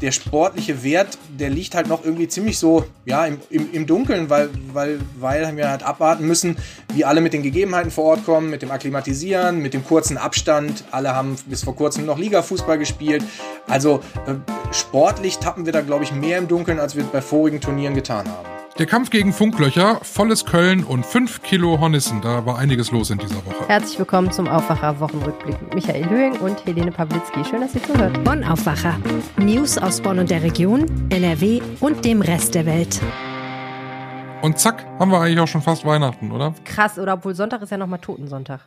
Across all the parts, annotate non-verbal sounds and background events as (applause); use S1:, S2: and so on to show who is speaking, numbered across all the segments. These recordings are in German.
S1: der sportliche Wert, der liegt halt noch irgendwie ziemlich so, ja, im, im, im Dunkeln, weil, weil, weil wir halt abwarten müssen, wie alle mit den Gegebenheiten vor Ort kommen, mit dem Akklimatisieren, mit dem kurzen Abstand. Alle haben bis vor kurzem noch Liga-Fußball gespielt. Also äh, sportlich tappen wir da, glaube ich, mehr im Dunkeln, als wir bei vorigen Turnieren getan haben.
S2: Der Kampf gegen Funklöcher, volles Köln und 5 Kilo Hornissen. Da war einiges los in dieser Woche.
S3: Herzlich willkommen zum Aufwacher Wochenrückblick mit Michael Höhing und Helene Pawlitzki. Schön, dass ihr zuhört.
S4: Bonn Aufwacher. News aus Bonn und der Region, NRW und dem Rest der Welt.
S2: Und zack, haben wir eigentlich auch schon fast Weihnachten, oder?
S3: Krass, oder obwohl Sonntag ist ja nochmal Totensonntag.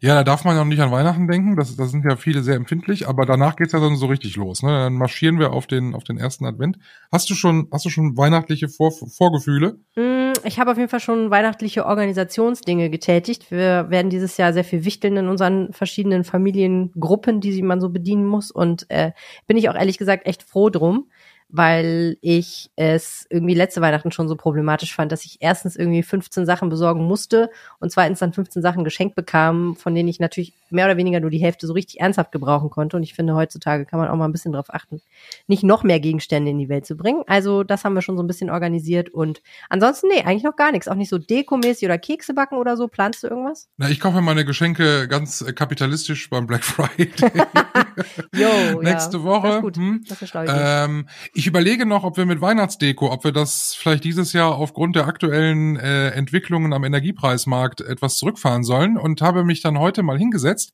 S2: Ja, da darf man ja noch nicht an Weihnachten denken. Das, das sind ja viele sehr empfindlich, aber danach geht's ja dann so richtig los. Ne? Dann marschieren wir auf den, auf den ersten Advent. Hast du schon, hast du schon weihnachtliche Vor Vorgefühle?
S3: Mm, ich habe auf jeden Fall schon weihnachtliche Organisationsdinge getätigt. Wir werden dieses Jahr sehr viel wichteln in unseren verschiedenen Familiengruppen, die man so bedienen muss. Und äh, bin ich auch ehrlich gesagt echt froh drum weil ich es irgendwie letzte Weihnachten schon so problematisch fand, dass ich erstens irgendwie 15 Sachen besorgen musste und zweitens dann 15 Sachen geschenkt bekam, von denen ich natürlich mehr oder weniger nur die Hälfte so richtig ernsthaft gebrauchen konnte. Und ich finde, heutzutage kann man auch mal ein bisschen darauf achten, nicht noch mehr Gegenstände in die Welt zu bringen. Also das haben wir schon so ein bisschen organisiert und ansonsten, nee, eigentlich noch gar nichts. Auch nicht so dekomäßig oder Kekse backen oder so. Planst du irgendwas?
S2: Na, ich kaufe meine Geschenke ganz kapitalistisch beim Black (laughs) Friday. (laughs)
S3: jo,
S2: Nächste
S3: ja,
S2: Woche.
S3: Das ist gut.
S2: Hm,
S3: das ist
S2: ähm, ich überlege noch, ob wir mit Weihnachtsdeko, ob wir das vielleicht dieses Jahr aufgrund der aktuellen äh, Entwicklungen am Energiepreismarkt etwas zurückfahren sollen und habe mich dann heute mal hingesetzt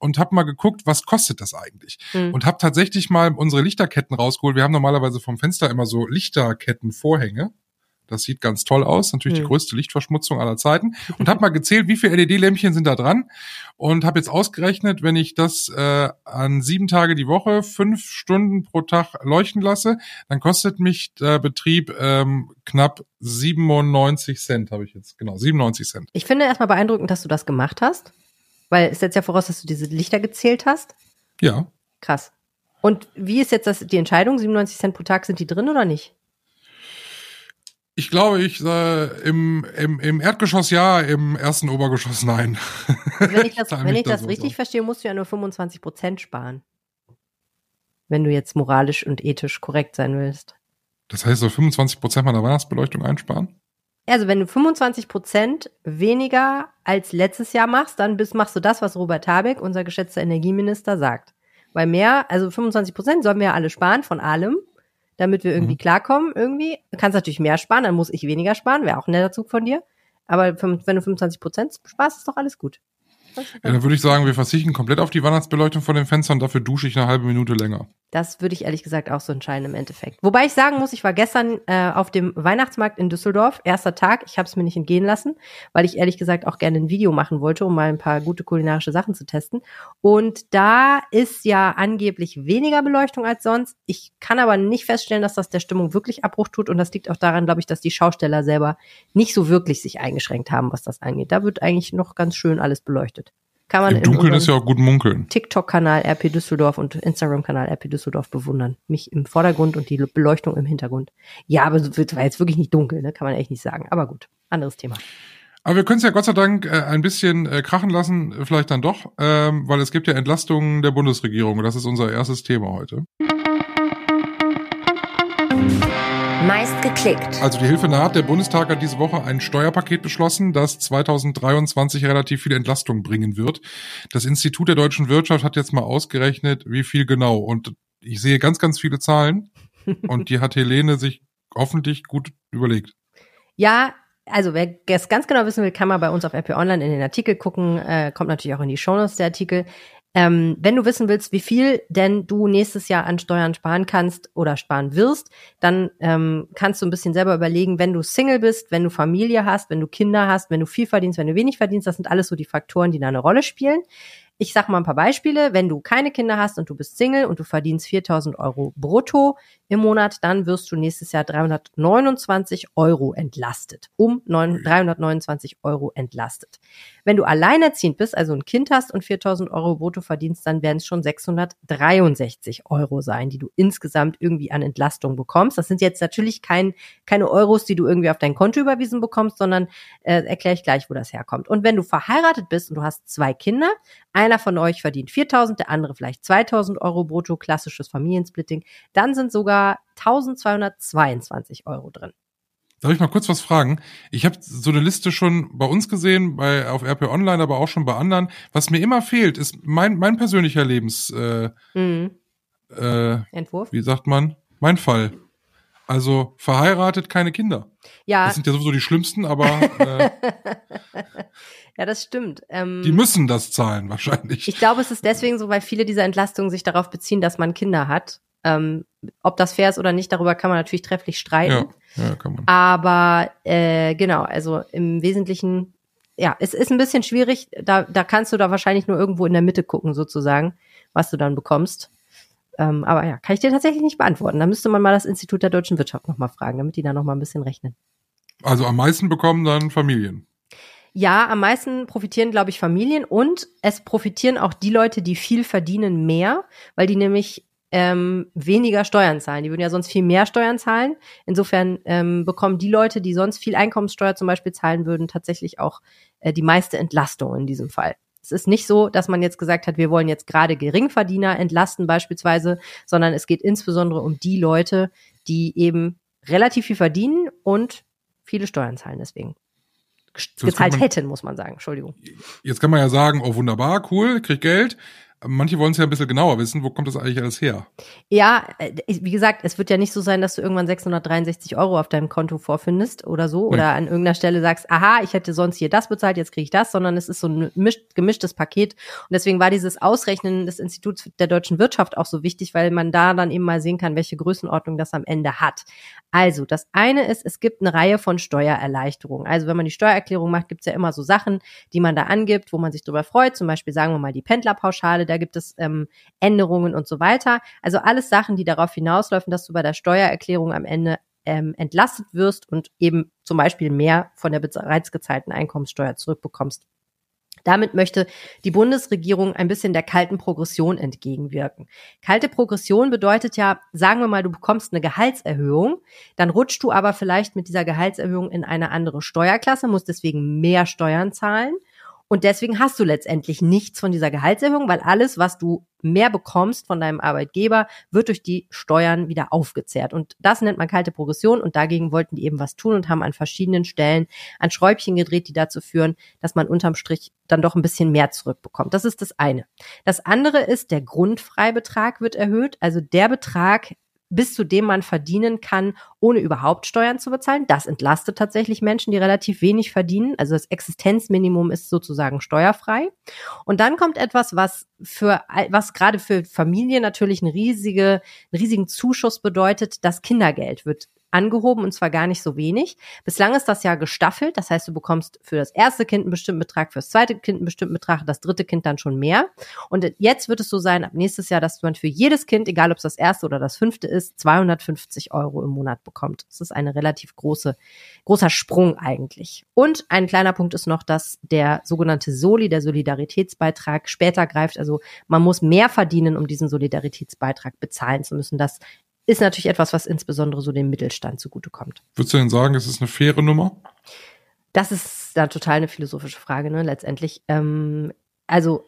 S2: und habe mal geguckt, was kostet das eigentlich?
S3: Mhm.
S2: Und habe tatsächlich mal unsere Lichterketten rausgeholt. Wir haben normalerweise vom Fenster immer so Lichterkettenvorhänge. Das sieht ganz toll aus, natürlich
S3: Mhm.
S2: die größte Lichtverschmutzung aller Zeiten. Und (laughs) habe mal gezählt, wie viele LED-Lämpchen sind da dran und habe jetzt ausgerechnet, wenn ich das äh, an sieben Tage die Woche, fünf Stunden pro Tag leuchten lasse, dann kostet mich der Betrieb ähm, knapp 97 Cent, habe ich jetzt, genau, 97 Cent.
S3: Ich finde erstmal beeindruckend, dass du das gemacht hast, weil es setzt ja voraus, dass du diese Lichter gezählt hast.
S2: Ja,
S3: Krass. Und wie ist jetzt das, die Entscheidung? 97 Cent pro Tag, sind die drin oder nicht?
S2: Ich glaube, ich äh, im, im, im Erdgeschoss ja, im ersten Obergeschoss nein.
S3: Wenn ich (laughs) das, wenn ich
S2: da
S3: das
S2: so
S3: richtig
S2: aus.
S3: verstehe, musst du ja nur 25 Prozent sparen. Wenn du jetzt moralisch und ethisch korrekt sein willst.
S2: Das heißt, so 25 Prozent meiner Weihnachtsbeleuchtung einsparen?
S3: Also wenn du 25 Prozent weniger als letztes Jahr machst, dann bist, machst du das, was Robert Habeck, unser geschätzter Energieminister, sagt. Weil mehr, also 25 Prozent sollen wir ja alle sparen von allem, damit wir irgendwie
S2: Mhm.
S3: klarkommen irgendwie. Du kannst natürlich mehr sparen, dann muss ich weniger sparen, wäre auch ein netter Zug von dir. Aber wenn du 25 Prozent sparst, ist doch alles gut.
S2: Ja, dann würde ich sagen, wir verzichten komplett auf die Weihnachtsbeleuchtung von den Fenstern, dafür dusche ich eine halbe Minute länger.
S3: Das würde ich ehrlich gesagt auch so entscheiden im Endeffekt. Wobei ich sagen muss, ich war gestern äh, auf dem Weihnachtsmarkt in Düsseldorf, erster Tag. Ich habe es mir nicht entgehen lassen, weil ich ehrlich gesagt auch gerne ein Video machen wollte, um mal ein paar gute kulinarische Sachen zu testen. Und da ist ja angeblich weniger Beleuchtung als sonst. Ich kann aber nicht feststellen, dass das der Stimmung wirklich Abbruch tut. Und das liegt auch daran, glaube ich, dass die Schausteller selber nicht so wirklich sich eingeschränkt haben, was das angeht. Da wird eigentlich noch ganz schön alles beleuchtet. Kann man
S2: Im Dunkeln ist ja auch gut munkeln.
S3: TikTok-Kanal RP Düsseldorf und Instagram-Kanal RP Düsseldorf bewundern. Mich im Vordergrund und die Beleuchtung im Hintergrund. Ja, aber es war jetzt wirklich nicht dunkel, ne? kann man echt nicht sagen. Aber gut, anderes Thema.
S2: Aber wir können es ja Gott sei Dank äh, ein bisschen äh, krachen lassen, vielleicht dann doch, ähm, weil es gibt ja Entlastungen der Bundesregierung. und Das ist unser erstes Thema heute.
S4: Geklickt.
S2: Also die Hilfe naht. Der Bundestag hat diese Woche ein Steuerpaket beschlossen, das 2023 relativ viel Entlastung bringen wird. Das Institut der deutschen Wirtschaft hat jetzt mal ausgerechnet, wie viel genau. Und ich sehe ganz, ganz viele Zahlen. Und die hat Helene sich hoffentlich gut überlegt.
S3: Ja, also wer es ganz genau wissen will, kann mal bei uns auf RP Online in den Artikel gucken. Äh, kommt natürlich auch in die Shownotes der Artikel. Ähm, wenn du wissen willst, wie viel denn du nächstes Jahr an Steuern sparen kannst oder sparen wirst, dann ähm, kannst du ein bisschen selber überlegen, wenn du Single bist, wenn du Familie hast, wenn du Kinder hast, wenn du viel verdienst, wenn du wenig verdienst, das sind alles so die Faktoren, die da eine Rolle spielen. Ich sag mal ein paar Beispiele. Wenn du keine Kinder hast und du bist Single und du verdienst 4000 Euro brutto im Monat, dann wirst du nächstes Jahr 329 Euro entlastet. Um neun- 329 Euro entlastet. Wenn du alleinerziehend bist, also ein Kind hast und 4000 Euro brutto verdienst, dann werden es schon 663 Euro sein, die du insgesamt irgendwie an Entlastung bekommst. Das sind jetzt natürlich kein, keine Euros, die du irgendwie auf dein Konto überwiesen bekommst, sondern äh, erkläre ich gleich, wo das herkommt. Und wenn du verheiratet bist und du hast zwei Kinder, einer von euch verdient 4000, der andere vielleicht 2000 Euro brutto, klassisches Familiensplitting, dann sind sogar 1222 Euro drin.
S2: Darf ich mal kurz was fragen? Ich habe so eine Liste schon bei uns gesehen, bei auf RP Online, aber auch schon bei anderen. Was mir immer fehlt, ist mein mein persönlicher Lebens äh, mhm. äh, Entwurf. Wie sagt man? Mein Fall. Also verheiratet, keine Kinder. Ja. Das sind ja sowieso die schlimmsten, aber äh, (laughs)
S3: Ja, das stimmt.
S2: Ähm, die müssen das zahlen wahrscheinlich.
S3: Ich glaube, es ist deswegen so, weil viele dieser Entlastungen sich darauf beziehen, dass man Kinder hat. Ähm, ob das fair ist oder nicht, darüber kann man natürlich trefflich streiten. Ja, ja kann man. Aber äh, genau, also im Wesentlichen, ja, es ist ein bisschen schwierig. Da, da kannst du da wahrscheinlich nur irgendwo in der Mitte gucken, sozusagen, was du dann bekommst. Ähm, aber ja, kann ich dir tatsächlich nicht beantworten. Da müsste man mal das Institut der deutschen Wirtschaft nochmal fragen, damit die da nochmal ein bisschen rechnen.
S2: Also am meisten bekommen dann Familien.
S3: Ja, am meisten profitieren, glaube ich, Familien und es profitieren auch die Leute, die viel verdienen, mehr, weil die nämlich ähm, weniger Steuern zahlen. Die würden ja sonst viel mehr Steuern zahlen. Insofern ähm, bekommen die Leute, die sonst viel Einkommenssteuer zum Beispiel zahlen würden, tatsächlich auch äh, die meiste Entlastung in diesem Fall. Es ist nicht so, dass man jetzt gesagt hat, wir wollen jetzt gerade Geringverdiener entlasten beispielsweise, sondern es geht insbesondere um die Leute, die eben relativ viel verdienen und viele Steuern zahlen deswegen gezahlt man, hätten, muss man sagen. Entschuldigung.
S2: Jetzt kann man ja sagen, oh wunderbar, cool, krieg Geld. Manche wollen es ja ein bisschen genauer wissen, wo kommt das eigentlich alles her?
S3: Ja, äh, wie gesagt, es wird ja nicht so sein, dass du irgendwann 663 Euro auf deinem Konto vorfindest oder so nee. oder an irgendeiner Stelle sagst, aha, ich hätte sonst hier das bezahlt, jetzt kriege ich das, sondern es ist so ein gemischtes Paket und deswegen war dieses Ausrechnen des Instituts der deutschen Wirtschaft auch so wichtig, weil man da dann eben mal sehen kann, welche Größenordnung das am Ende hat. Also, das eine ist, es gibt eine Reihe von Steuererleichterungen. Also, wenn man die Steuererklärung macht, gibt es ja immer so Sachen, die man da angibt, wo man sich drüber freut. Zum Beispiel sagen wir mal die Pendlerpauschale, da gibt es ähm, Änderungen und so weiter. Also alles Sachen, die darauf hinausläufen, dass du bei der Steuererklärung am Ende ähm, entlastet wirst und eben zum Beispiel mehr von der bereits gezahlten Einkommenssteuer zurückbekommst. Damit möchte die Bundesregierung ein bisschen der kalten Progression entgegenwirken. Kalte Progression bedeutet ja, sagen wir mal, du bekommst eine Gehaltserhöhung, dann rutschst du aber vielleicht mit dieser Gehaltserhöhung in eine andere Steuerklasse, musst deswegen mehr Steuern zahlen und deswegen hast du letztendlich nichts von dieser Gehaltserhöhung, weil alles, was du mehr bekommst von deinem Arbeitgeber, wird durch die Steuern wieder aufgezehrt. Und das nennt man kalte Progression. Und dagegen wollten die eben was tun und haben an verschiedenen Stellen an Schräubchen gedreht, die dazu führen, dass man unterm Strich dann doch ein bisschen mehr zurückbekommt. Das ist das eine. Das andere ist, der Grundfreibetrag wird erhöht. Also der Betrag, bis zu dem man verdienen kann, ohne überhaupt Steuern zu bezahlen. Das entlastet tatsächlich Menschen, die relativ wenig verdienen. Also das Existenzminimum ist sozusagen steuerfrei. Und dann kommt etwas, was für, was gerade für Familien natürlich eine riesige, einen riesigen Zuschuss bedeutet. Das Kindergeld wird angehoben und zwar gar nicht so wenig. Bislang ist das ja gestaffelt, das heißt, du bekommst für das erste Kind einen bestimmten Betrag, für das zweite Kind einen bestimmten Betrag, das dritte Kind dann schon mehr. Und jetzt wird es so sein, ab nächstes Jahr, dass man für jedes Kind, egal ob es das erste oder das fünfte ist, 250 Euro im Monat bekommt. Das ist eine relativ große, großer Sprung eigentlich. Und ein kleiner Punkt ist noch, dass der sogenannte Soli, der Solidaritätsbeitrag, später greift. Also man muss mehr verdienen, um diesen Solidaritätsbeitrag bezahlen zu müssen. Das ist natürlich etwas, was insbesondere so dem Mittelstand zugutekommt.
S2: Würdest du denn sagen, es ist eine faire Nummer?
S3: Das ist da total eine philosophische Frage, ne, letztendlich. Ähm, also,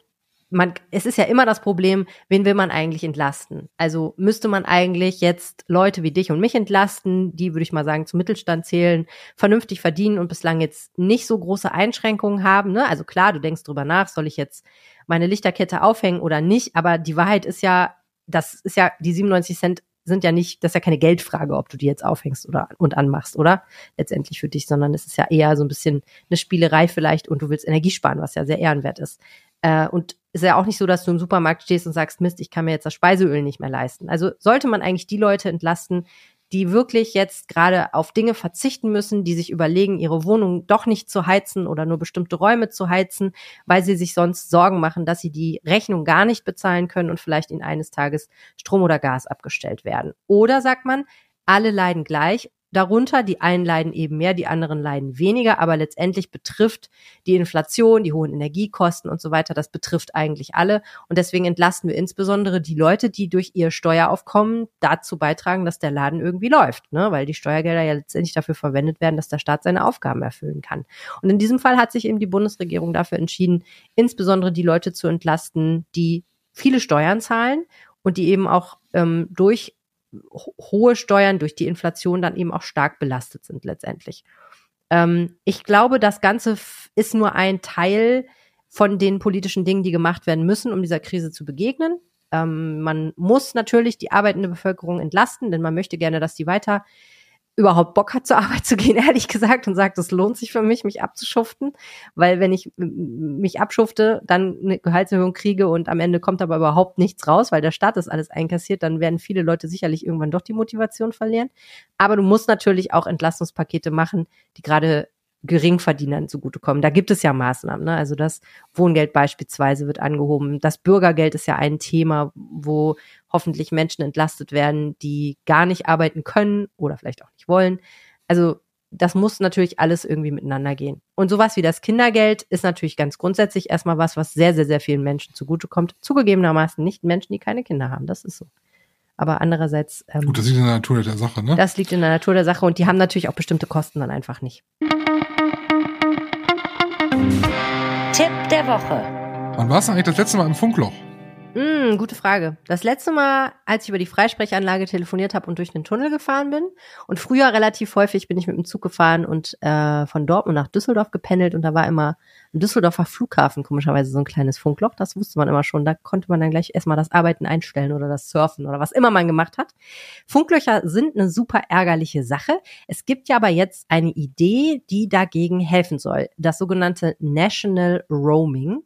S3: man, es ist ja immer das Problem, wen will man eigentlich entlasten? Also müsste man eigentlich jetzt Leute wie dich und mich entlasten, die, würde ich mal sagen, zum Mittelstand zählen, vernünftig verdienen und bislang jetzt nicht so große Einschränkungen haben. Ne? Also klar, du denkst drüber nach, soll ich jetzt meine Lichterkette aufhängen oder nicht? Aber die Wahrheit ist ja, das ist ja die 97 Cent sind ja nicht, das ist ja keine Geldfrage, ob du die jetzt aufhängst oder und anmachst, oder? Letztendlich für dich, sondern es ist ja eher so ein bisschen eine Spielerei vielleicht und du willst Energie sparen, was ja sehr ehrenwert ist. Äh, und ist ja auch nicht so, dass du im Supermarkt stehst und sagst, Mist, ich kann mir jetzt das Speiseöl nicht mehr leisten. Also sollte man eigentlich die Leute entlasten, die wirklich jetzt gerade auf Dinge verzichten müssen, die sich überlegen, ihre Wohnung doch nicht zu heizen oder nur bestimmte Räume zu heizen, weil sie sich sonst Sorgen machen, dass sie die Rechnung gar nicht bezahlen können und vielleicht in eines Tages Strom oder Gas abgestellt werden. Oder sagt man, alle leiden gleich, darunter. Die einen leiden eben mehr, die anderen leiden weniger, aber letztendlich betrifft die Inflation, die hohen Energiekosten und so weiter, das betrifft eigentlich alle. Und deswegen entlasten wir insbesondere die Leute, die durch ihr Steueraufkommen dazu beitragen, dass der Laden irgendwie läuft, ne? weil die Steuergelder ja letztendlich dafür verwendet werden, dass der Staat seine Aufgaben erfüllen kann. Und in diesem Fall hat sich eben die Bundesregierung dafür entschieden, insbesondere die Leute zu entlasten, die viele Steuern zahlen und die eben auch ähm, durch hohe Steuern durch die Inflation dann eben auch stark belastet sind letztendlich. Ähm, ich glaube, das Ganze ist nur ein Teil von den politischen Dingen, die gemacht werden müssen, um dieser Krise zu begegnen. Ähm, man muss natürlich die arbeitende Bevölkerung entlasten, denn man möchte gerne, dass die weiter überhaupt Bock hat, zur Arbeit zu gehen, (laughs) ehrlich gesagt, und sagt, es lohnt sich für mich, mich abzuschuften, weil wenn ich mich abschufte, dann eine Gehaltserhöhung kriege und am Ende kommt aber überhaupt nichts raus, weil der Staat das alles einkassiert, dann werden viele Leute sicherlich irgendwann doch die Motivation verlieren. Aber du musst natürlich auch Entlastungspakete machen, die gerade Geringverdienern zugutekommen. Da gibt es ja Maßnahmen. Ne? Also das Wohngeld beispielsweise wird angehoben. Das Bürgergeld ist ja ein Thema, wo hoffentlich Menschen entlastet werden, die gar nicht arbeiten können oder vielleicht auch nicht wollen. Also das muss natürlich alles irgendwie miteinander gehen. Und sowas wie das Kindergeld ist natürlich ganz grundsätzlich erstmal was, was sehr, sehr, sehr vielen Menschen zugutekommt. Zugegebenermaßen nicht Menschen, die keine Kinder haben. Das ist so. Aber andererseits.
S2: Ähm, Gut, das liegt in der Natur der Sache, ne?
S3: Das liegt in der Natur der Sache und die haben natürlich auch bestimmte Kosten dann einfach nicht.
S4: Tipp der Woche.
S2: Wann warst du eigentlich das letzte Mal im Funkloch?
S3: Mm, gute Frage. Das letzte Mal, als ich über die Freisprechanlage telefoniert habe und durch den Tunnel gefahren bin, und früher relativ häufig bin ich mit dem Zug gefahren und äh, von Dortmund nach Düsseldorf gependelt und da war immer im Düsseldorfer Flughafen komischerweise so ein kleines Funkloch. Das wusste man immer schon. Da konnte man dann gleich erstmal das Arbeiten einstellen oder das Surfen oder was immer man gemacht hat. Funklöcher sind eine super ärgerliche Sache. Es gibt ja aber jetzt eine Idee, die dagegen helfen soll. Das sogenannte National Roaming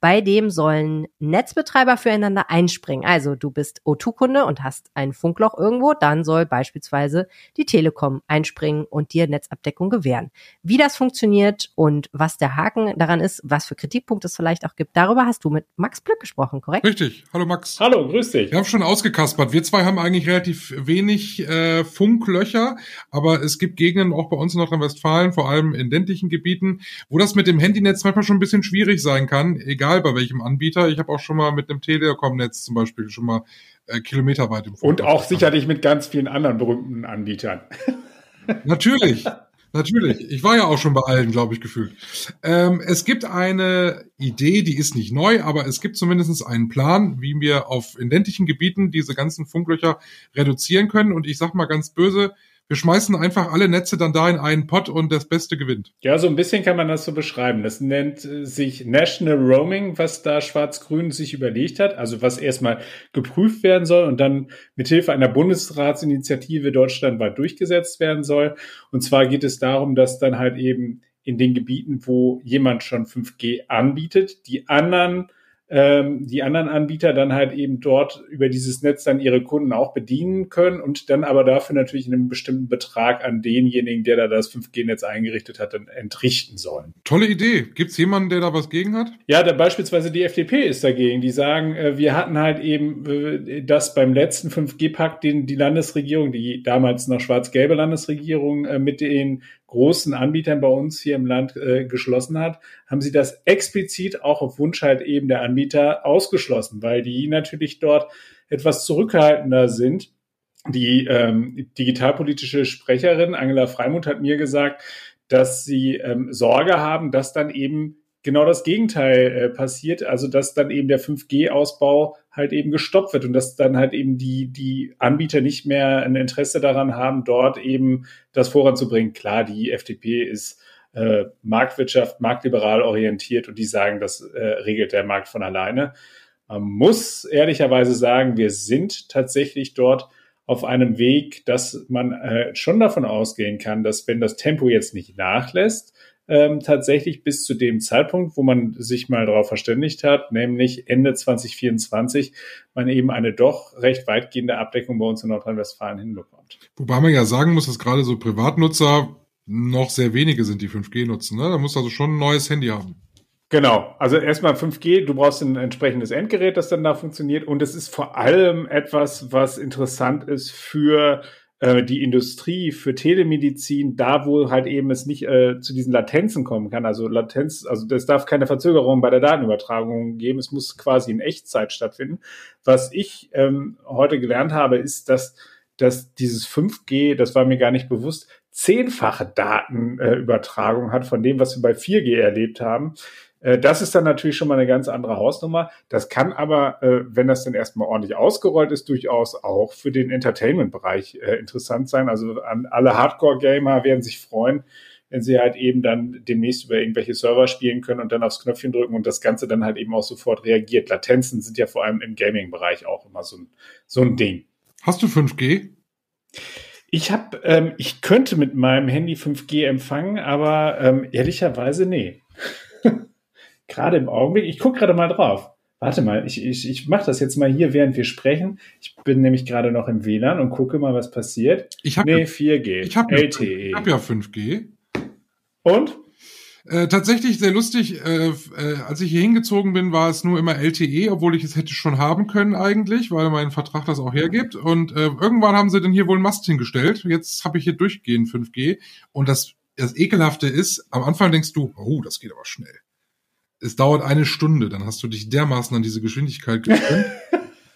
S3: bei dem sollen Netzbetreiber füreinander einspringen. Also du bist O2-Kunde und hast ein Funkloch irgendwo, dann soll beispielsweise die Telekom einspringen und dir Netzabdeckung gewähren. Wie das funktioniert und was der Haken daran ist, was für Kritikpunkte es vielleicht auch gibt, darüber hast du mit Max Plück gesprochen, korrekt?
S2: Richtig. Hallo Max.
S5: Hallo, grüß dich.
S2: Wir haben schon ausgekaspert. Wir zwei haben eigentlich relativ wenig äh, Funklöcher, aber es gibt Gegenden auch bei uns in Nordrhein-Westfalen, vor allem in ländlichen Gebieten, wo das mit dem Handynetz manchmal schon ein bisschen schwierig sein kann, egal egal bei welchem Anbieter. Ich habe auch schon mal mit einem Telekom-Netz zum Beispiel schon mal äh, kilometerweit im
S5: Und auch sicherlich mit ganz vielen anderen berühmten Anbietern. (laughs)
S2: Natürlich. Natürlich. Ich war ja auch schon bei allen, glaube ich, gefühlt. Ähm, es gibt eine Idee, die ist nicht neu, aber es gibt zumindest einen Plan, wie wir auf identischen Gebieten diese ganzen Funklöcher reduzieren können. Und ich sag mal ganz böse, wir schmeißen einfach alle Netze dann da in einen Pot und das Beste gewinnt.
S5: Ja, so ein bisschen kann man das so beschreiben. Das nennt äh, sich National Roaming, was da Schwarz-Grün sich überlegt hat. Also was erstmal geprüft werden soll und dann mithilfe einer Bundesratsinitiative deutschlandweit durchgesetzt werden soll. Und zwar geht es darum, dass dann halt eben in den Gebieten, wo jemand schon 5G anbietet, die anderen ähm, die anderen Anbieter dann halt eben dort über dieses Netz dann ihre Kunden auch bedienen können und dann aber dafür natürlich einen bestimmten Betrag an denjenigen, der da das 5G-Netz eingerichtet hat, dann entrichten sollen.
S2: Tolle Idee. Gibt es jemanden, der da was gegen hat?
S5: Ja, da beispielsweise die FDP ist dagegen. Die sagen, äh, wir hatten halt eben äh, das beim letzten 5G-Pakt, den die Landesregierung, die damals noch schwarz-gelbe Landesregierung äh, mit den großen Anbietern bei uns hier im Land äh, geschlossen hat, haben sie das explizit auch auf Wunsch halt eben der Anbieter ausgeschlossen, weil die natürlich dort etwas zurückhaltender sind. Die ähm, digitalpolitische Sprecherin Angela Freimuth hat mir gesagt, dass sie ähm, Sorge haben, dass dann eben genau das Gegenteil äh, passiert, also dass dann eben der 5G-Ausbau halt eben gestoppt wird und dass dann halt eben die, die Anbieter nicht mehr ein Interesse daran haben, dort eben das voranzubringen. Klar, die FDP ist äh, Marktwirtschaft, marktliberal orientiert und die sagen, das äh, regelt der Markt von alleine. Man muss ehrlicherweise sagen, wir sind tatsächlich dort auf einem Weg, dass man äh, schon davon ausgehen kann, dass wenn das Tempo jetzt nicht nachlässt, ähm, tatsächlich bis zu dem Zeitpunkt, wo man sich mal darauf verständigt hat, nämlich Ende 2024, man eben eine doch recht weitgehende Abdeckung bei uns in Nordrhein-Westfalen hinbekommt.
S2: Wobei man ja sagen muss, dass gerade so Privatnutzer noch sehr wenige sind, die 5G nutzen. Ne? Da muss also schon ein neues Handy haben.
S5: Genau, also erstmal 5G, du brauchst ein entsprechendes Endgerät, das dann da funktioniert und es ist vor allem etwas, was interessant ist für äh, die Industrie für Telemedizin, da wo halt eben es nicht äh, zu diesen Latenzen kommen kann, also Latenz, also es darf keine Verzögerung bei der Datenübertragung geben, es muss quasi in Echtzeit stattfinden. Was ich ähm, heute gelernt habe, ist, dass, dass dieses 5G, das war mir gar nicht bewusst, zehnfache Datenübertragung äh, hat von dem, was wir bei 4G erlebt haben. Äh, das ist dann natürlich schon mal eine ganz andere Hausnummer. Das kann aber, äh, wenn das dann erstmal ordentlich ausgerollt ist, durchaus auch für den Entertainment-Bereich äh, interessant sein. Also an alle Hardcore-Gamer werden sich freuen, wenn sie halt eben dann demnächst über irgendwelche Server spielen können und dann aufs Knöpfchen drücken und das Ganze dann halt eben auch sofort reagiert. Latenzen sind ja vor allem im Gaming-Bereich auch immer so ein, so ein Ding.
S2: Hast du 5G?
S5: Ich habe, ähm, ich könnte mit meinem Handy 5G empfangen, aber ähm, ehrlicherweise nee (laughs) gerade im Augenblick, ich gucke gerade mal drauf. Warte mal, ich, ich, ich mache das jetzt mal hier, während wir sprechen. Ich bin nämlich gerade noch im WLAN und gucke mal, was passiert.
S2: Ich habe
S5: nee, 4G.
S2: Ich habe LTE. Ich habe ja 5G.
S5: Und?
S2: Äh, tatsächlich sehr lustig. Äh, äh, als ich hier hingezogen bin, war es nur immer LTE, obwohl ich es hätte schon haben können eigentlich, weil mein Vertrag das auch hergibt. Und äh, irgendwann haben sie dann hier wohl einen Mast hingestellt. Jetzt habe ich hier durchgehend 5G. Und das, das Ekelhafte ist, am Anfang denkst du, oh, das geht aber schnell es dauert eine Stunde, dann hast du dich dermaßen an diese Geschwindigkeit gewöhnt,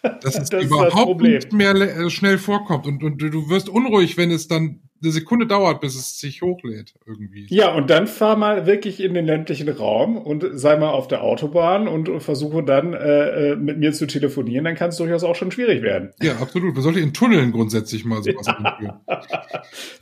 S2: (laughs) dass es das überhaupt nicht mehr äh, schnell vorkommt. Und, und du wirst unruhig, wenn es dann eine Sekunde dauert, bis es sich hochlädt irgendwie.
S5: Ja, und dann fahr mal wirklich in den ländlichen Raum und sei mal auf der Autobahn und versuche dann äh, äh mit mir zu telefonieren, dann kann es durchaus auch schon schwierig werden.
S2: Ja, absolut. Man sollte in Tunneln grundsätzlich mal sowas
S5: ja.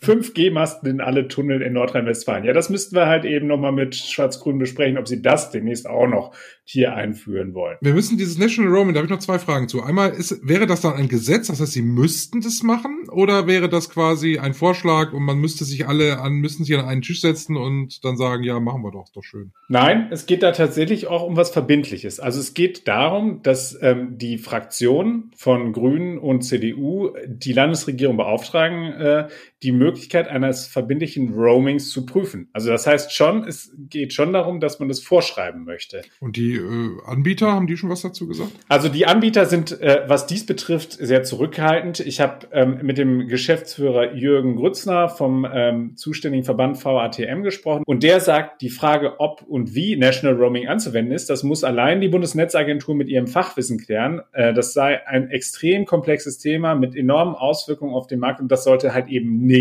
S5: 5G-Masten (laughs) in alle Tunnel in Nordrhein-Westfalen. Ja, das müssten wir halt eben nochmal mit Schwarz-Grün besprechen, ob sie das demnächst auch noch hier einführen wollen.
S2: Wir müssen dieses National Roaming, da habe ich noch zwei Fragen zu. Einmal, ist, wäre das dann ein Gesetz, das heißt, sie müssten das machen, oder wäre das quasi ein Vorschlag und man müsste sich alle an, müssten sich an einen Tisch setzen und dann sagen, ja, machen wir doch, doch schön.
S5: Nein, es geht da tatsächlich auch um was Verbindliches. Also es geht darum, dass ähm, die Fraktionen von Grünen und CDU die Landesregierung beauftragen, äh, die Möglichkeit eines verbindlichen Roamings zu prüfen. Also das heißt schon, es geht schon darum, dass man das vorschreiben möchte.
S2: Und die äh, Anbieter, haben die schon was dazu gesagt?
S5: Also die Anbieter sind, äh, was dies betrifft, sehr zurückhaltend. Ich habe ähm, mit dem Geschäftsführer Jürgen Grützner vom ähm, zuständigen Verband VATM gesprochen und der sagt, die Frage, ob und wie National Roaming anzuwenden ist, das muss allein die Bundesnetzagentur mit ihrem Fachwissen klären. Äh, das sei ein extrem komplexes Thema mit enormen Auswirkungen auf den Markt und das sollte halt eben nicht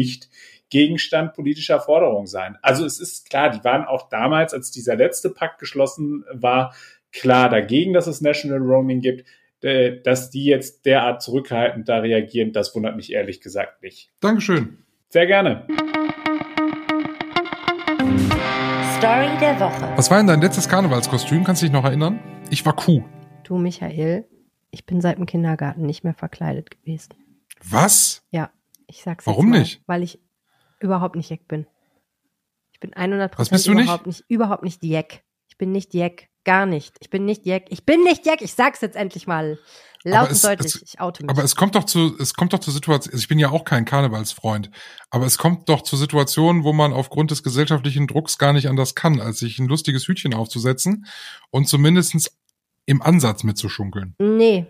S5: Gegenstand politischer Forderungen sein. Also es ist klar, die waren auch damals, als dieser letzte Pakt geschlossen war, klar dagegen, dass es National Roaming gibt. Äh, dass die jetzt derart zurückhaltend da reagieren, das wundert mich ehrlich gesagt nicht.
S2: Dankeschön.
S5: Sehr gerne.
S2: Story der Woche. Was war denn dein letztes Karnevalskostüm? Kannst du dich noch erinnern? Ich war Kuh.
S3: Du, Michael, ich bin seit dem Kindergarten nicht mehr verkleidet gewesen.
S2: Was?
S3: Ja. Ich sag's
S2: Warum
S3: mal,
S2: nicht?
S3: Weil ich überhaupt nicht Jack bin. Ich bin 100%
S2: Was bist du
S3: überhaupt
S2: nicht?
S3: nicht? Überhaupt nicht Jack. Ich bin nicht Jack. Gar nicht. Ich bin nicht Jack. Ich bin nicht Jack. Ich sag's jetzt endlich mal. Laut und deutlich.
S2: Es,
S3: ich oute mich.
S2: Aber es kommt doch zu, es kommt doch zur Situation, also ich bin ja auch kein Karnevalsfreund, aber es kommt doch zu Situationen, wo man aufgrund des gesellschaftlichen Drucks gar nicht anders kann, als sich ein lustiges Hütchen aufzusetzen und zumindestens im Ansatz mitzuschunkeln.
S3: Nee,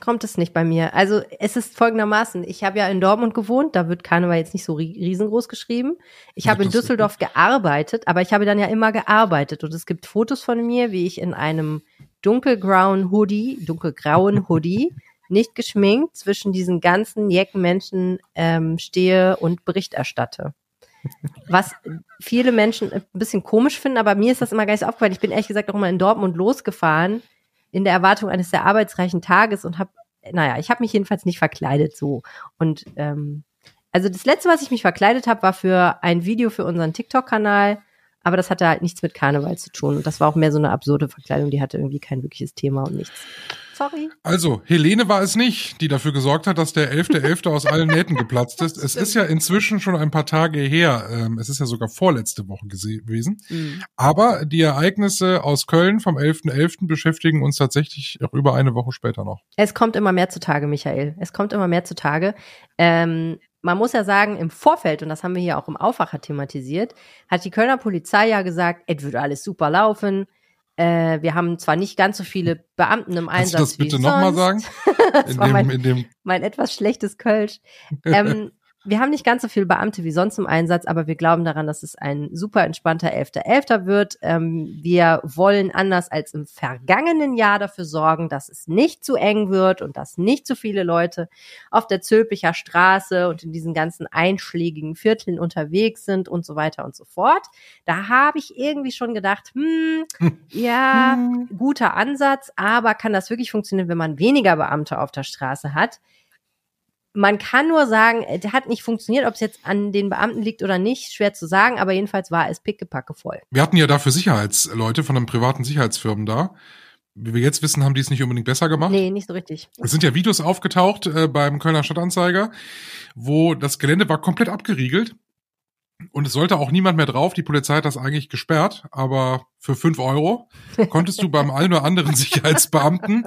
S3: kommt es nicht bei mir. Also es ist folgendermaßen, ich habe ja in Dortmund gewohnt, da wird Karneval jetzt nicht so riesengroß geschrieben. Ich habe in Düsseldorf gearbeitet, aber ich habe dann ja immer gearbeitet und es gibt Fotos von mir, wie ich in einem dunkelgrauen Hoodie, dunkelgrauen (laughs) Hoodie, nicht geschminkt, zwischen diesen ganzen jecken Menschen ähm, stehe und Bericht erstatte. Was viele Menschen ein bisschen komisch finden, aber mir ist das immer gar nicht so aufgefallen. Ich bin ehrlich gesagt auch immer in Dortmund losgefahren in der Erwartung eines sehr arbeitsreichen Tages und habe, naja, ich habe mich jedenfalls nicht verkleidet so. Und ähm, also das letzte, was ich mich verkleidet habe, war für ein Video für unseren TikTok-Kanal, aber das hatte halt nichts mit Karneval zu tun. Und das war auch mehr so eine absurde Verkleidung, die hatte irgendwie kein wirkliches Thema und nichts. Sorry.
S2: Also, Helene war es nicht, die dafür gesorgt hat, dass der 11.11. .11. aus allen Nähten geplatzt ist. Es ist ja inzwischen schon ein paar Tage her. Ähm, es ist ja sogar vorletzte Woche gewesen. Mhm. Aber die Ereignisse aus Köln vom 11.11. .11. beschäftigen uns tatsächlich auch über eine Woche später noch.
S3: Es kommt immer mehr zutage, Michael. Es kommt immer mehr zutage. Ähm, man muss ja sagen, im Vorfeld, und das haben wir hier auch im Aufwacher thematisiert, hat die Kölner Polizei ja gesagt, es wird alles super laufen. Äh, wir haben zwar nicht ganz so viele Beamten im Einsatz. Kannst
S2: du das bitte nochmal sagen? (laughs)
S3: das in war dem, mein, in dem mein etwas schlechtes Kölsch. (laughs) ähm, wir haben nicht ganz so viele Beamte wie sonst im Einsatz, aber wir glauben daran, dass es ein super entspannter 11.11. wird. Ähm, wir wollen anders als im vergangenen Jahr dafür sorgen, dass es nicht zu eng wird und dass nicht zu viele Leute auf der Zülpicher Straße und in diesen ganzen einschlägigen Vierteln unterwegs sind und so weiter und so fort. Da habe ich irgendwie schon gedacht, hm, ja, guter Ansatz, aber kann das wirklich funktionieren, wenn man weniger Beamte auf der Straße hat? Man kann nur sagen, äh, der hat nicht funktioniert, ob es jetzt an den Beamten liegt oder nicht, schwer zu sagen, aber jedenfalls war es pickepacke voll.
S2: Wir hatten ja dafür Sicherheitsleute von einem privaten Sicherheitsfirmen da. Wie wir jetzt wissen, haben die es nicht unbedingt besser gemacht.
S3: Nee, nicht so richtig.
S2: Es sind ja Videos aufgetaucht äh, beim Kölner Stadtanzeiger, wo das Gelände war komplett abgeriegelt. Und es sollte auch niemand mehr drauf. Die Polizei hat das eigentlich gesperrt, aber für fünf Euro konntest du (laughs) beim einen oder anderen Sicherheitsbeamten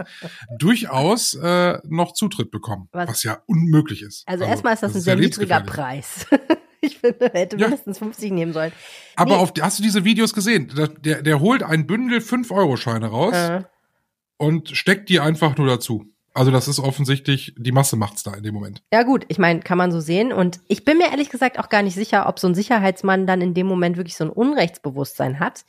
S2: durchaus äh, noch Zutritt bekommen, was, was ja unmöglich ist.
S3: Also, also erstmal ist das, das ein sehr niedriger Preis. (laughs) ich finde, er hätte ja. mindestens 50 nehmen sollen.
S2: Aber nee. auf, hast du diese Videos gesehen? Der, der, der holt ein Bündel 5-Euro-Scheine raus äh. und steckt die einfach nur dazu. Also das ist offensichtlich, die Masse macht's da in dem Moment.
S3: Ja gut, ich meine, kann man so sehen. Und ich bin mir ehrlich gesagt auch gar nicht sicher, ob so ein Sicherheitsmann dann in dem Moment wirklich so ein Unrechtsbewusstsein hat.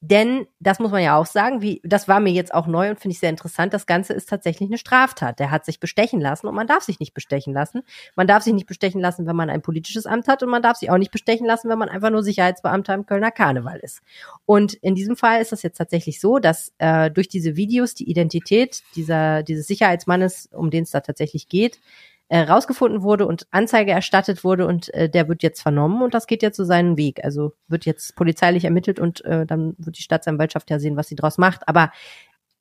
S3: Denn das muss man ja auch sagen, wie das war mir jetzt auch neu und finde ich sehr interessant. Das Ganze ist tatsächlich eine Straftat. Der hat sich bestechen lassen und man darf sich nicht bestechen lassen. Man darf sich nicht bestechen lassen, wenn man ein politisches Amt hat und man darf sich auch nicht bestechen lassen, wenn man einfach nur Sicherheitsbeamter im Kölner Karneval ist. Und in diesem Fall ist das jetzt tatsächlich so, dass äh, durch diese Videos die Identität dieser dieses Sicherheitsmannes, um den es da tatsächlich geht, äh, rausgefunden wurde und Anzeige erstattet wurde und äh, der wird jetzt vernommen und das geht jetzt so seinen Weg. Also wird jetzt polizeilich ermittelt und äh, dann wird die Staatsanwaltschaft ja sehen, was sie draus macht. Aber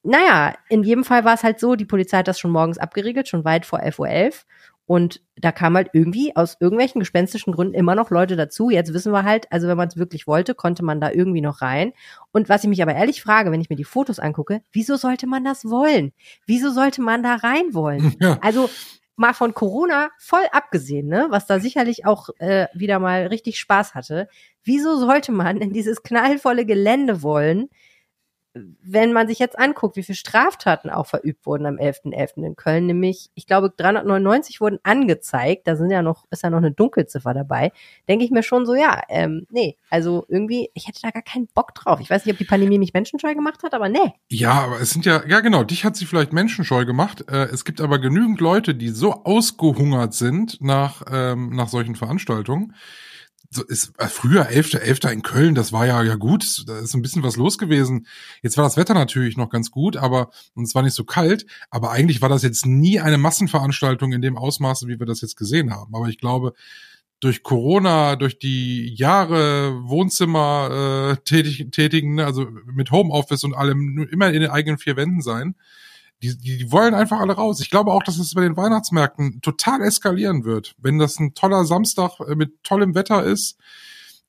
S3: naja, in jedem Fall war es halt so, die Polizei hat das schon morgens abgeriegelt, schon weit vor 11.11 Uhr. .11. Und da kam halt irgendwie aus irgendwelchen gespenstischen Gründen immer noch Leute dazu. Jetzt wissen wir halt, also wenn man es wirklich wollte, konnte man da irgendwie noch rein. Und was ich mich aber ehrlich frage, wenn ich mir die Fotos angucke, wieso sollte man das wollen? Wieso sollte man da rein wollen? (laughs) Ja. Also mal von Corona voll abgesehen, ne, was da sicherlich auch äh, wieder mal richtig Spaß hatte. Wieso sollte man in dieses knallvolle Gelände wollen, wenn man sich jetzt anguckt, wie viele Straftaten auch verübt wurden am 11.11. .11. in Köln, nämlich, ich glaube, 399 wurden angezeigt, da sind ja noch, ist ja noch eine Dunkelziffer dabei, denke ich mir schon so, ja, ähm, nee, also irgendwie, ich hätte da gar keinen Bock drauf. Ich weiß nicht, ob die Pandemie mich menschenscheu gemacht hat, aber nee.
S2: Ja, aber es sind ja, ja genau, dich hat sie vielleicht menschenscheu gemacht. Äh, es gibt aber genügend Leute, die so ausgehungert sind nach, ähm, nach solchen Veranstaltungen, so ist äh, früher elfter elfter in Köln, das war ja ja gut, da ist ein bisschen was los gewesen. Jetzt war das Wetter natürlich noch ganz gut, aber und es war nicht so kalt, aber eigentlich war das jetzt nie eine Massenveranstaltung in dem Ausmaße, wie wir das jetzt gesehen haben. Aber ich glaube, durch Corona, durch die Jahre Wohnzimmer äh, tätig, tätigen, ne, also mit Homeoffice und allem, immer in den eigenen vier Wänden sein, die, die, die wollen einfach alle raus. Ich glaube auch, dass es bei den Weihnachtsmärkten total eskalieren wird. Wenn das ein toller Samstag äh, mit tollem Wetter ist,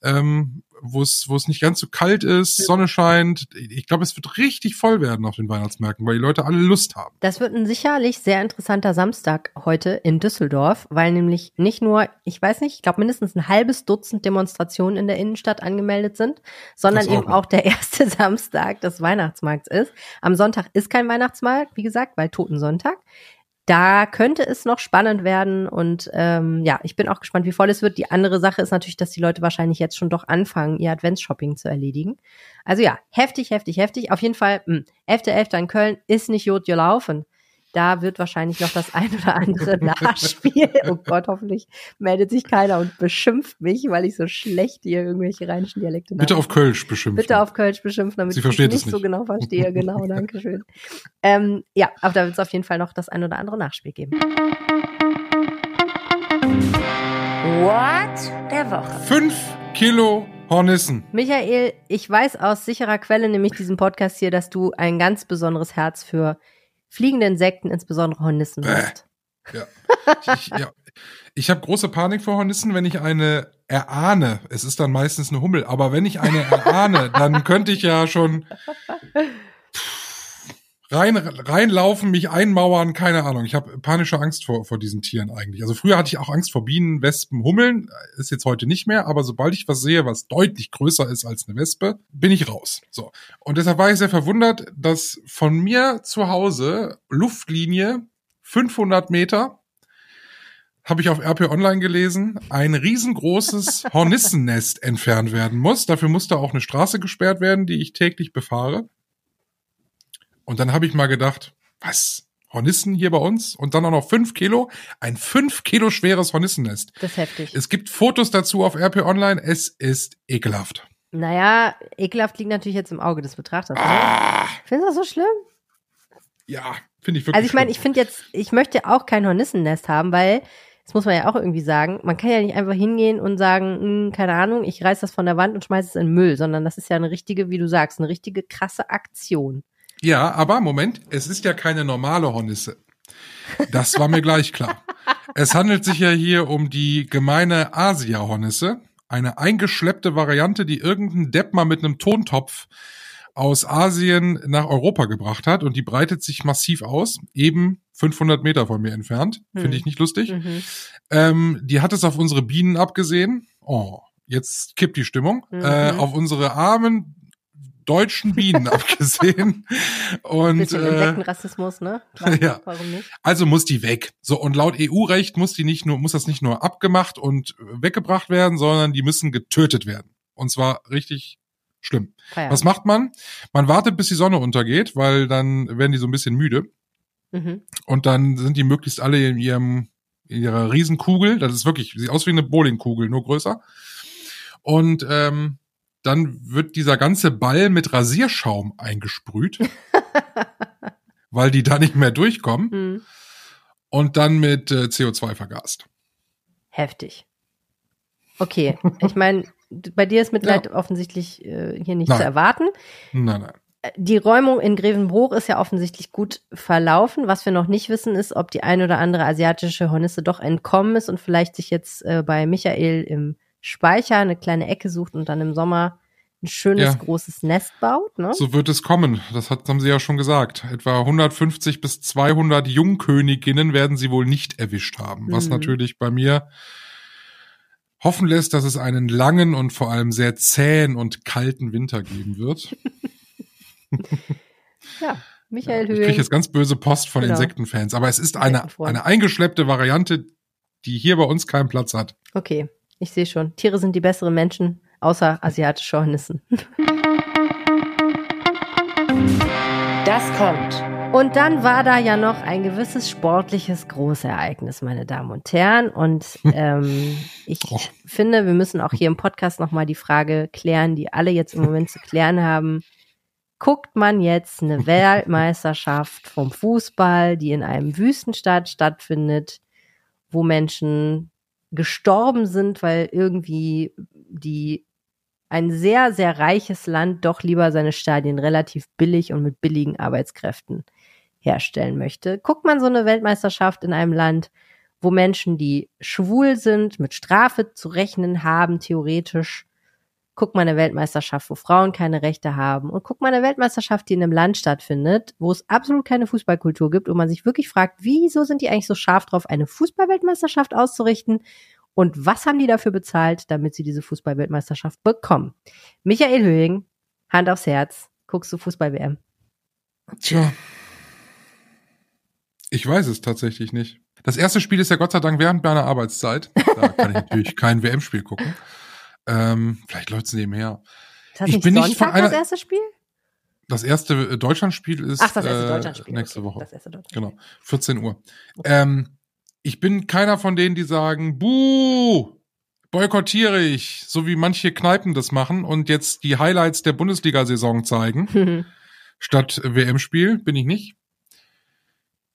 S2: ähm, wo es wo es nicht ganz so kalt ist, Sonne scheint. Ich glaube, es wird richtig voll werden auf den Weihnachtsmärkten, weil die Leute alle Lust haben.
S3: Das wird ein sicherlich sehr interessanter Samstag heute in Düsseldorf, weil nämlich nicht nur, ich weiß nicht, ich glaube mindestens ein halbes Dutzend Demonstrationen in der Innenstadt angemeldet sind, sondern auch eben auch der erste (laughs) Samstag des Weihnachtsmarkts ist. Am Sonntag ist kein Weihnachtsmarkt, wie gesagt, weil Totensonntag da könnte es noch spannend werden und ähm, ja, ich bin auch gespannt, wie voll es wird. Die andere Sache ist natürlich, dass die Leute wahrscheinlich jetzt schon doch anfangen, ihr Adventsshopping zu erledigen. Also ja, heftig, heftig, heftig. Auf jeden Fall, 11.11. Hm, in Köln ist nicht gut gelaufen. Da wird wahrscheinlich noch das ein oder andere (laughs) Nachspiel. Oh Gott, hoffentlich meldet sich keiner und beschimpft mich, weil ich so schlecht hier irgendwelche rheinischen Dialekte
S2: Bitte auf Kölsch beschimpfen.
S3: Bitte auf Kölsch beschimpfen, damit
S2: Sie ich
S3: es
S2: nicht,
S3: so genau verstehe. (laughs) Genau, danke schön. Ähm, ja, aber da wird es auf jeden Fall noch das ein oder andere Nachspiel geben.
S4: What der Woche.
S2: Fünf Kilo Hornissen.
S3: Michael, ich weiß aus sicherer Quelle, nämlich diesem Podcast hier, dass du ein ganz besonderes Herz für fliegende Insekten, insbesondere Hornissen hast.
S2: Ja. Ich, ja. ich habe große Panik vor Hornissen, wenn ich eine erahne. Es ist dann meistens eine Hummel, aber wenn ich eine erahne, dann könnte ich ja schon rein reinlaufen, mich einmauern, keine Ahnung. Ich habe panische Angst vor vor diesen Tieren eigentlich. Also früher hatte ich auch Angst vor Bienen, Wespen, Hummeln, ist jetzt heute nicht mehr, aber sobald ich was sehe, was deutlich größer ist als eine Wespe, bin ich raus. So. Und deshalb war ich sehr verwundert, dass von mir zu Hause Luftlinie 500 Meter habe ich auf RP Online gelesen, ein riesengroßes (laughs) Hornissennest entfernt werden muss. Dafür musste auch eine Straße gesperrt werden, die ich täglich befahre. Und dann habe ich mal gedacht, was? Hornissen hier bei uns und dann auch noch fünf Kilo. Ein fünf Kilo schweres Hornissennest.
S3: Das ist heftig.
S2: Es gibt Fotos dazu auf RP Online. Es ist ekelhaft.
S3: Naja, ekelhaft liegt natürlich jetzt im Auge des Betrachters.
S2: Ah,
S3: Findest du das so schlimm?
S2: ja, finde ich wirklich.
S3: Also ich meine, ich finde jetzt, ich möchte auch kein Hornissennest haben, weil, das muss man ja auch irgendwie sagen, man kann ja nicht einfach hingehen und sagen, hm, keine Ahnung, ich reiß das von der Wand und schmeiß es in den Müll, sondern das ist ja eine richtige, wie du sagst, eine richtige krasse Aktion.
S2: Ja, aber Moment, es ist ja keine normale Hornisse. Das war mir gleich klar. Es handelt sich ja hier um die gemeine Asia-Hornisse, eine eingeschleppte Variante, die irgendein Depp mal mit einem Tontopf aus Asien nach Europa gebracht hat und die breitet sich massiv aus, eben 500 Meter von mir entfernt.
S3: Hm.
S2: Finde ich nicht lustig.
S3: Mhm.
S2: Ähm, die hat es auf unsere Bienen abgesehen. Oh, jetzt kippt die Stimmung.
S3: Mhm.
S2: Äh, auf unsere armen deutschen Bienen (laughs) abgesehen. Und
S3: Bisschen
S2: äh,
S3: Insektenrassismus, ne? (laughs) Klar,
S2: Ja.
S3: Warum nicht?
S2: also muss die weg. So und laut EU-Recht muss die nicht nur muss das nicht nur abgemacht und weggebracht werden, sondern die müssen getötet werden. Und zwar richtig schlimm.
S3: Feierabend.
S2: Was macht man? Man wartet, bis die Sonne untergeht, weil dann werden die so ein bisschen müde
S3: Mhm.
S2: und dann sind die möglichst alle in ihrem in ihrer Riesenkugel. Das ist wirklich sieht aus wie eine Bowlingkugel, nur größer. Und ähm, dann wird dieser ganze Ball mit Rasierschaum eingesprüht, (laughs) weil die da nicht mehr durchkommen
S3: Mhm.
S2: und dann mit äh, CO2 vergast.
S3: Heftig. Okay, ich meine, bei dir ist Mitleid offensichtlich äh, hier nicht
S2: Nein.
S3: zu erwarten.
S2: Nein, nein.
S3: Die Räumung in Grevenbruch ist ja offensichtlich gut verlaufen. Was wir noch nicht wissen, ist, ob die ein oder andere asiatische Hornisse doch entkommen ist und vielleicht sich jetzt äh, bei Michael im Speicher eine kleine Ecke sucht und dann im Sommer ein schönes
S2: Ja.
S3: großes Nest baut. Ne?
S2: So wird es kommen. Das hat, haben Sie ja schon gesagt. Etwa 150 bis 200 Jungköniginnen werden Sie wohl nicht erwischt haben. Was
S3: Mhm.
S2: natürlich bei mir hoffen lässt, dass es einen langen und vor allem sehr zähen und kalten Winter geben wird. (laughs)
S3: Ja, Michael
S2: ich kriege jetzt ganz böse Post von
S3: Genau.
S2: Insektenfans, aber es ist eine, eine eingeschleppte Variante, die hier bei uns keinen Platz hat.
S3: Okay, ich sehe schon. Tiere sind die besseren Menschen, außer asiatische Hornissen.
S6: Das kommt.
S3: Und dann war da ja noch ein gewisses sportliches Großereignis, meine Damen und Herren. Und ähm, (laughs) ich
S2: Och.
S3: finde, wir müssen auch hier im Podcast nochmal die Frage klären, die alle jetzt im Moment zu klären haben. Guckt man jetzt eine Weltmeisterschaft vom Fußball, die in einem Wüstenstaat stattfindet, wo Menschen gestorben sind, weil irgendwie die ein sehr, sehr reiches Land doch lieber seine Stadien relativ billig und mit billigen Arbeitskräften herstellen möchte. Guckt man so eine Weltmeisterschaft in einem Land, wo Menschen, die schwul sind, mit Strafe zu rechnen haben, theoretisch. Guckt man eine Weltmeisterschaft, wo Frauen keine Rechte haben. Und guckt man eine Weltmeisterschaft, die in einem Land stattfindet, wo es absolut keine Fußballkultur gibt und man sich wirklich fragt, wieso sind die eigentlich so scharf drauf, eine Fußballweltmeisterschaft auszurichten? Und was haben die dafür bezahlt, damit sie diese Fußballweltmeisterschaft bekommen? Michael Höhing, Hand aufs Herz, guckst du Fußball-WM?
S2: Tja. Ich weiß es tatsächlich nicht. Das erste Spiel ist ja Gott sei Dank während meiner Arbeitszeit. Da kann ich (laughs) natürlich kein WM-Spiel gucken. Ähm, vielleicht läuft's nebenher.
S3: Ist das
S2: Ich bin nicht von einer-
S3: das erste Spiel?
S2: Das erste äh, Deutschlandspiel ist
S3: Ach, das erste
S2: äh,
S3: Deutschlandspiel.
S2: nächste
S3: okay.
S2: Woche.
S3: Das erste Deutschlandspiel.
S2: Genau, 14 Uhr. Ähm, ich bin keiner von denen, die sagen, buh, boykottiere ich, so wie manche Kneipen das machen und jetzt die Highlights der Bundesliga-Saison zeigen, (laughs) statt WM-Spiel, bin ich nicht.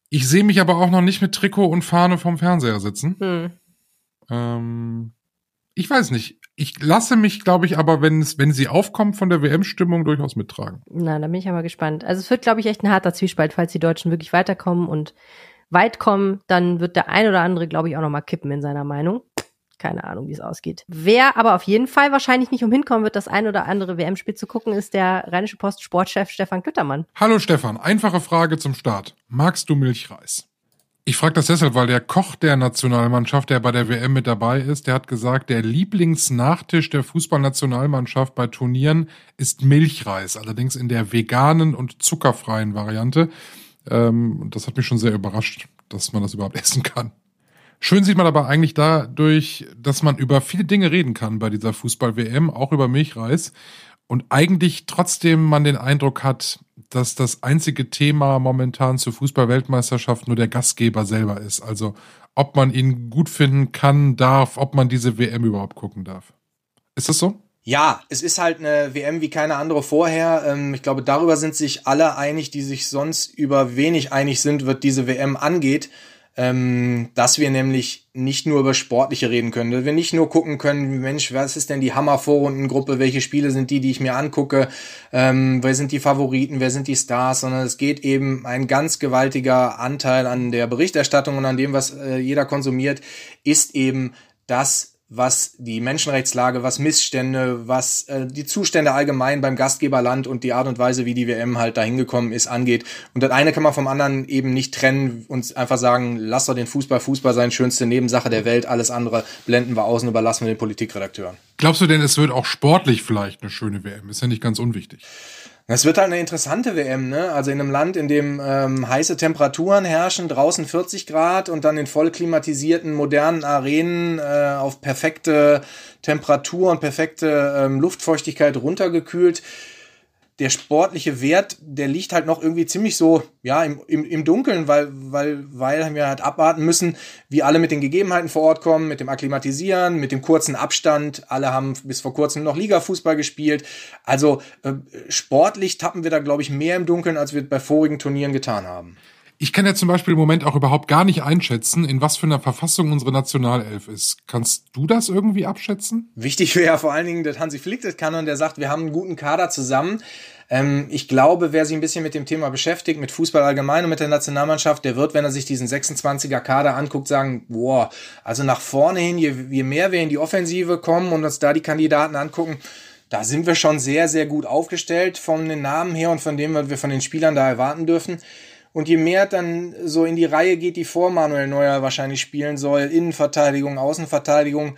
S2: Ich sehe mich aber auch noch nicht mit Trikot und Fahne vom Fernseher sitzen.
S3: Hm.
S2: Ähm, ich weiß nicht. Ich lasse mich, glaube ich, aber wenn es, wenn sie aufkommt von der WM-Stimmung durchaus mittragen.
S3: Na, da bin ich aber gespannt. Also es wird, glaube ich, echt ein harter Zwiespalt, falls die Deutschen wirklich weiterkommen und weit kommen, dann wird der ein oder andere, glaube ich, auch noch mal kippen in seiner Meinung. Keine Ahnung, wie es ausgeht. Wer aber auf jeden Fall wahrscheinlich nicht umhinkommen wird, das ein oder andere WM-Spiel zu gucken, ist der Rheinische Post Sportchef Stefan Klüttermann.
S2: Hallo Stefan, einfache Frage zum Start. Magst du Milchreis? Ich frage das deshalb, weil der Koch der Nationalmannschaft, der bei der WM mit dabei ist, der hat gesagt, der Lieblingsnachtisch der Fußballnationalmannschaft bei Turnieren ist Milchreis, allerdings in der veganen und zuckerfreien Variante. Ähm, das hat mich schon sehr überrascht, dass man das überhaupt (laughs) essen kann. Schön sieht man aber eigentlich dadurch, dass man über viele Dinge reden kann bei dieser Fußball-WM, auch über Milchreis. Und eigentlich trotzdem man den Eindruck hat, dass das einzige Thema momentan zur Fußball-Weltmeisterschaft nur der Gastgeber selber ist. Also ob man ihn gut finden kann, darf, ob man diese WM überhaupt gucken darf. Ist das so?
S1: Ja, es ist halt eine WM wie keine andere vorher. Ähm, ich glaube, darüber sind sich alle einig, die sich sonst über wenig einig sind, wird diese WM angeht ähm, dass wir nämlich nicht nur über Sportliche reden können, dass wir nicht nur gucken können, Mensch, was ist denn die Hammer-Vorrundengruppe, welche Spiele sind die, die ich mir angucke, ähm, wer sind die Favoriten, wer sind die Stars, sondern es geht eben ein ganz gewaltiger Anteil an der Berichterstattung und an dem, was äh, jeder konsumiert, ist eben das was die Menschenrechtslage, was Missstände, was äh, die Zustände allgemein beim Gastgeberland und die Art und Weise, wie die WM halt dahin gekommen ist, angeht. Und das eine kann man vom anderen eben nicht trennen und einfach sagen, lass doch den Fußball Fußball sein, schönste Nebensache der Welt, alles andere blenden wir aus und überlassen wir den Politikredakteuren.
S2: Glaubst du denn, es wird auch sportlich vielleicht eine schöne WM? Ist ja nicht ganz unwichtig.
S1: Es wird halt eine interessante WM, ne? Also in einem Land, in dem ähm, heiße Temperaturen herrschen, draußen 40 Grad und dann in voll klimatisierten, modernen Arenen äh, auf perfekte Temperatur und perfekte ähm, Luftfeuchtigkeit runtergekühlt der sportliche Wert, der liegt halt noch irgendwie ziemlich so, ja, im, im, im Dunkeln, weil, weil, weil wir halt abwarten müssen, wie alle mit den Gegebenheiten vor Ort kommen, mit dem Akklimatisieren, mit dem kurzen Abstand. Alle haben bis vor kurzem noch Liga-Fußball gespielt. Also äh, sportlich tappen wir da, glaube ich, mehr im Dunkeln, als wir bei vorigen Turnieren getan haben.
S2: Ich kann ja zum Beispiel im Moment auch überhaupt gar nicht einschätzen, in was für einer Verfassung unsere Nationalelf ist. Kannst du das irgendwie abschätzen?
S1: Wichtig wäre ja vor allen Dingen, dass Hansi Flick das kann und der sagt, wir haben einen guten Kader zusammen. Ähm, ich glaube, wer sich ein bisschen mit dem Thema beschäftigt, mit Fußball allgemein und mit der Nationalmannschaft, der wird, wenn er sich diesen 26er Kader anguckt, sagen, boah, also nach vorne hin, je, je mehr wir in die Offensive kommen und uns da die Kandidaten angucken, da sind wir schon sehr, sehr gut aufgestellt von den Namen her und von dem, was wir von den Spielern da erwarten dürfen. Und je mehr dann so in die Reihe geht, die vor Manuel Neuer wahrscheinlich spielen soll, Innenverteidigung, Außenverteidigung,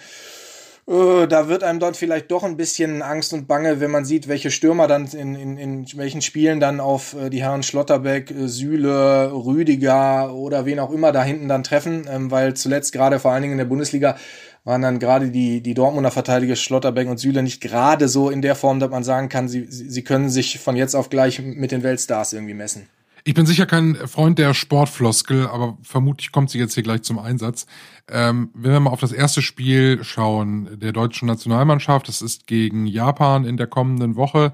S1: äh, da wird einem dort vielleicht doch ein bisschen Angst und Bange, wenn man sieht, welche Stürmer dann in, in, in welchen Spielen dann auf äh, die Herren Schlotterbeck, äh, Süle, Rüdiger oder wen auch immer da hinten dann treffen, ähm, weil zuletzt gerade vor allen Dingen in der Bundesliga waren dann gerade die, die Dortmunder Verteidiger Schlotterbeck und Süle nicht gerade so in der Form, dass man sagen kann, sie, sie können sich von jetzt auf gleich mit den Weltstars irgendwie messen.
S2: Ich bin sicher kein Freund der Sportfloskel, aber vermutlich kommt sie jetzt hier gleich zum Einsatz. Ähm, wenn wir mal auf das erste Spiel schauen der deutschen Nationalmannschaft, das ist gegen Japan in der kommenden Woche.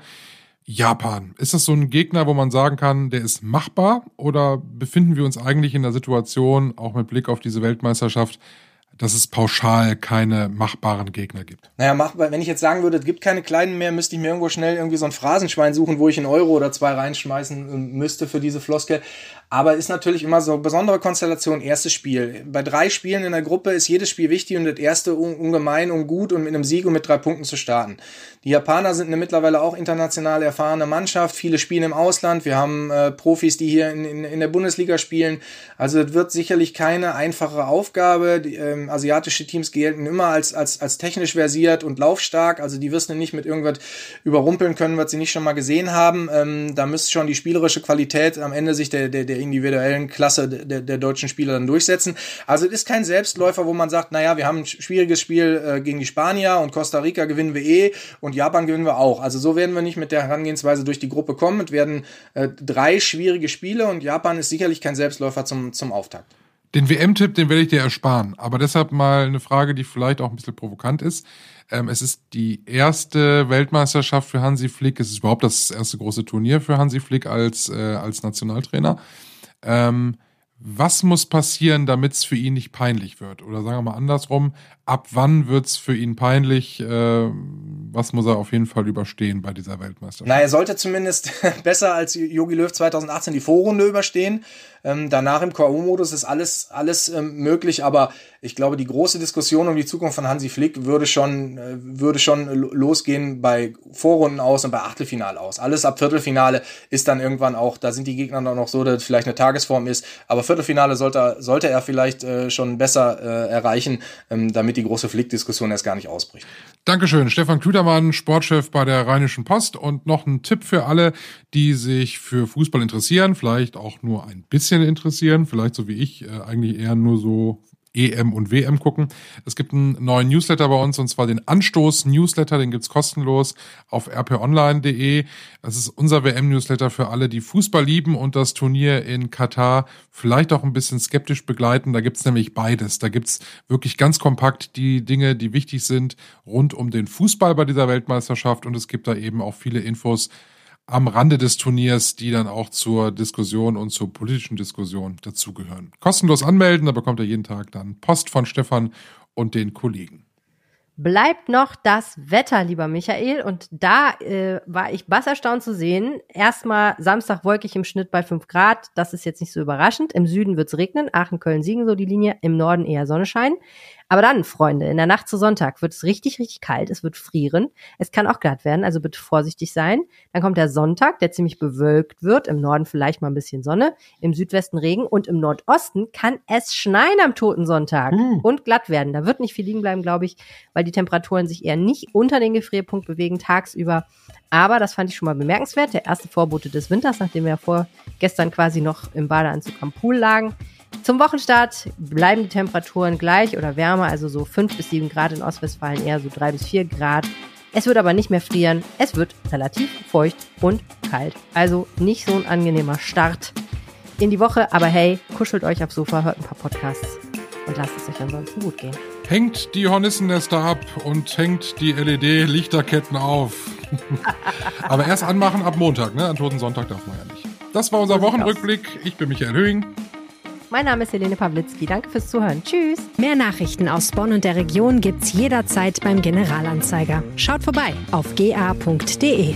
S2: Japan, ist das so ein Gegner, wo man sagen kann, der ist machbar? Oder befinden wir uns eigentlich in der Situation, auch mit Blick auf diese Weltmeisterschaft, dass es pauschal keine machbaren Gegner gibt.
S1: Naja, machbar, wenn ich jetzt sagen würde, es gibt keine kleinen mehr, müsste ich mir irgendwo schnell irgendwie so ein Phrasenschwein suchen, wo ich einen Euro oder zwei reinschmeißen äh, müsste für diese Floskel. Aber ist natürlich immer so besondere Konstellation, erstes Spiel. Bei drei Spielen in der Gruppe ist jedes Spiel wichtig und das erste ungemein und gut und mit einem Sieg und mit drei Punkten zu starten. Die Japaner sind eine mittlerweile auch international erfahrene Mannschaft. Viele spielen im Ausland. Wir haben äh, Profis, die hier in, in, in der Bundesliga spielen. Also es wird sicherlich keine einfache Aufgabe. Die, ähm, asiatische Teams gelten immer als, als, als technisch versiert und laufstark. Also die wirst du nicht mit irgendwas überrumpeln können, was sie nicht schon mal gesehen haben. Ähm, da müsste schon die spielerische Qualität am Ende sich der, der, der individuellen Klasse der, der deutschen Spieler dann durchsetzen. Also es ist kein Selbstläufer, wo man sagt, naja, wir haben ein schwieriges Spiel äh, gegen die Spanier und Costa Rica gewinnen wir eh und Japan gewinnen wir auch. Also so werden wir nicht mit der Herangehensweise durch die Gruppe kommen. Es werden äh, drei schwierige Spiele und Japan ist sicherlich kein Selbstläufer zum, zum Auftakt.
S2: Den WM-Tipp, den werde ich dir ersparen. Aber deshalb mal eine Frage, die vielleicht auch ein bisschen provokant ist. Ähm, es ist die erste Weltmeisterschaft für Hansi Flick. Es ist überhaupt das erste große Turnier für Hansi Flick als, äh, als Nationaltrainer. Ähm, was muss passieren, damit es für ihn nicht peinlich wird? Oder sagen wir mal andersrum, ab wann wird es für ihn peinlich? Äh, was muss er auf jeden Fall überstehen bei dieser Weltmeisterschaft?
S1: Na, er sollte zumindest (laughs) besser als Jogi Löw 2018 die Vorrunde überstehen. Ähm, danach im K.O.-Modus ist alles, alles ähm, möglich, aber ich glaube, die große Diskussion um die Zukunft von Hansi Flick würde schon, äh, würde schon losgehen bei Vorrunden aus und bei Achtelfinale aus. Alles ab Viertelfinale ist dann irgendwann auch, da sind die Gegner dann noch so, dass vielleicht eine Tagesform ist, aber Viertelfinale sollte, sollte er vielleicht äh, schon besser äh, erreichen, ähm, damit die große Flick-Diskussion erst gar nicht ausbricht.
S2: Dankeschön, Stefan Klüdermann, Sportchef bei der Rheinischen Post. Und noch ein Tipp für alle, die sich für Fußball interessieren, vielleicht auch nur ein bisschen interessieren, vielleicht so wie ich, äh, eigentlich eher nur so EM und WM gucken. Es gibt einen neuen Newsletter bei uns und zwar den Anstoß-Newsletter, den gibt's kostenlos auf rponline.de. Das ist unser WM-Newsletter für alle, die Fußball lieben und das Turnier in Katar vielleicht auch ein bisschen skeptisch begleiten. Da gibt's nämlich beides. Da gibt's wirklich ganz kompakt die Dinge, die wichtig sind rund um den Fußball bei dieser Weltmeisterschaft und es gibt da eben auch viele Infos am Rande des Turniers, die dann auch zur Diskussion und zur politischen Diskussion dazugehören. Kostenlos anmelden, da bekommt ihr jeden Tag dann Post von Stefan und den Kollegen.
S3: Bleibt noch das Wetter, lieber Michael. Und da äh, war ich bass erstaunt zu sehen. Erstmal Samstag wolkig im Schnitt bei 5 Grad. Das ist jetzt nicht so überraschend. Im Süden wird's regnen. Aachen, Köln, Siegen so die Linie. Im Norden eher Sonnenschein. Aber dann, Freunde, in der Nacht zu Sonntag wird es richtig, richtig kalt. Es wird frieren. Es kann auch glatt werden, also bitte vorsichtig sein. Dann kommt der Sonntag, der ziemlich bewölkt wird. Im Norden vielleicht mal ein bisschen Sonne, im Südwesten Regen und im Nordosten kann es schneien am toten Sonntag
S2: Uh.
S3: und glatt werden. Da wird nicht viel liegen bleiben, glaube ich, weil die Temperaturen sich eher nicht unter den Gefrierpunkt bewegen tagsüber. Aber das fand ich schon mal bemerkenswert. Der erste Vorbote des Winters, nachdem wir vorgestern quasi noch im Badeanzug am Pool lagen. Zum Wochenstart bleiben die Temperaturen gleich oder wärmer, also so 5 bis 7 Grad in Ostwestfalen, eher so 3 bis 4 Grad. Es wird aber nicht mehr frieren, es wird relativ feucht und kalt. Also nicht so ein angenehmer Start in die Woche, aber hey, kuschelt euch aufs Sofa, hört ein paar Podcasts und lasst es euch ansonsten gut gehen.
S2: Hängt die Hornissennester ab und hängt die LED-Lichterketten auf. (laughs) Aber erst anmachen ab Montag, ne? An Toten Sonntag darf man ja nicht. Das war unser Wochenrückblick. Ich bin Michael Höhing.
S3: Mein Name ist Helene Pawlitzki. Danke fürs Zuhören. Tschüss.
S4: Mehr Nachrichten aus Bonn und der Region gibt's jederzeit beim Generalanzeiger. Schaut vorbei auf ga.de.